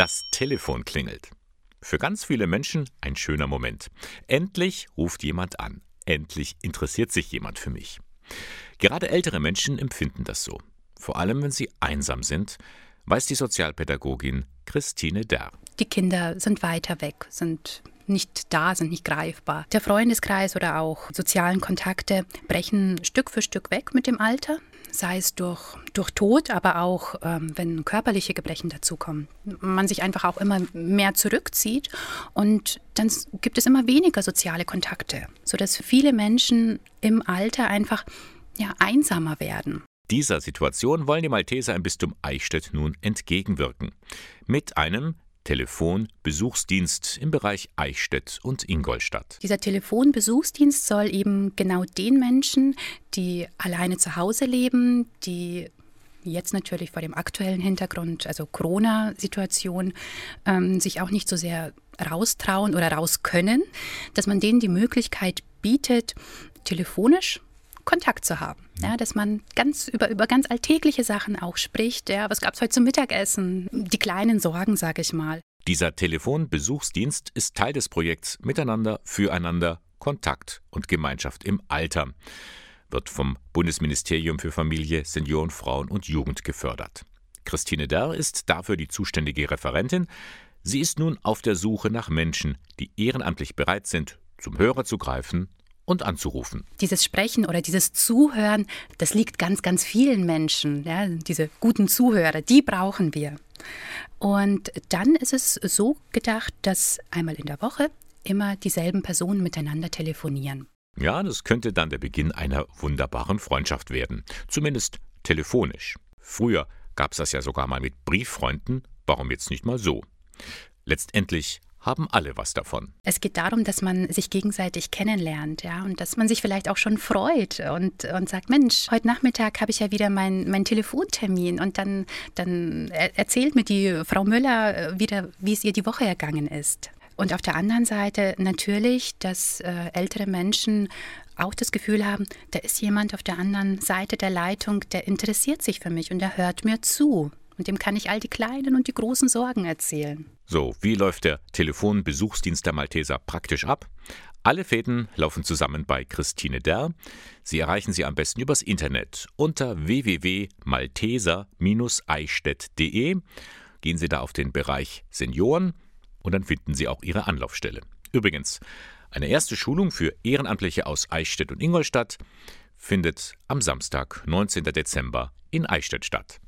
Das Telefon klingelt. Für ganz viele Menschen ein schöner Moment. Endlich ruft jemand an. Endlich interessiert sich jemand für mich. Gerade ältere Menschen empfinden das so. Vor allem, wenn sie einsam sind, weiß die Sozialpädagogin Christine Derr. Die Kinder sind weiter weg, sind nicht da, sind nicht greifbar. Der Freundeskreis oder auch sozialen Kontakte brechen Stück für Stück weg mit dem Alter sei es durch, durch Tod, aber auch ähm, wenn körperliche Gebrechen dazukommen. Man sich einfach auch immer mehr zurückzieht und dann gibt es immer weniger soziale Kontakte, sodass viele Menschen im Alter einfach ja, einsamer werden. Dieser Situation wollen die Malteser im Bistum Eichstätt nun entgegenwirken. Mit einem Telefonbesuchsdienst im Bereich Eichstätt und Ingolstadt. Dieser Telefonbesuchsdienst soll eben genau den Menschen, die alleine zu Hause leben, die jetzt natürlich vor dem aktuellen Hintergrund, also Corona-Situation, ähm, sich auch nicht so sehr raustrauen oder raus können, dass man denen die Möglichkeit bietet, telefonisch Kontakt zu haben. Ja, dass man ganz über, über ganz alltägliche Sachen auch spricht. Ja, was gab es heute zum Mittagessen? Die kleinen Sorgen, sage ich mal. Dieser Telefonbesuchsdienst ist Teil des Projekts Miteinander, Füreinander, Kontakt und Gemeinschaft im Alter. Wird vom Bundesministerium für Familie, Senioren, Frauen und Jugend gefördert. Christine Derr ist dafür die zuständige Referentin. Sie ist nun auf der Suche nach Menschen, die ehrenamtlich bereit sind, zum Hörer zu greifen und anzurufen. Dieses Sprechen oder dieses Zuhören, das liegt ganz, ganz vielen Menschen. Ja, diese guten Zuhörer, die brauchen wir. Und dann ist es so gedacht, dass einmal in der Woche immer dieselben Personen miteinander telefonieren. Ja, das könnte dann der Beginn einer wunderbaren Freundschaft werden. Zumindest telefonisch. Früher gab es das ja sogar mal mit Brieffreunden. Warum jetzt nicht mal so? Letztendlich haben alle was davon. Es geht darum, dass man sich gegenseitig kennenlernt, ja, und dass man sich vielleicht auch schon freut und, und sagt, Mensch, heute Nachmittag habe ich ja wieder meinen mein Telefontermin und dann, dann erzählt mir die Frau Müller äh, wieder, wie es ihr die Woche ergangen ist. Und auf der anderen Seite natürlich, dass äh, ältere Menschen auch das Gefühl haben, da ist jemand auf der anderen Seite der Leitung, der interessiert sich für mich und der hört mir zu. Und dem kann ich all die kleinen und die großen Sorgen erzählen. So, wie läuft der Telefonbesuchsdienst der Malteser praktisch ab? Alle Fäden laufen zusammen bei Christine Derr. Sie erreichen sie am besten übers Internet unter www.malteser-eichstätt.de. Gehen Sie da auf den Bereich Senioren und dann finden Sie auch Ihre Anlaufstelle. Übrigens, eine erste Schulung für Ehrenamtliche aus Eichstätt und Ingolstadt findet am Samstag, 19. Dezember in Eichstätt statt.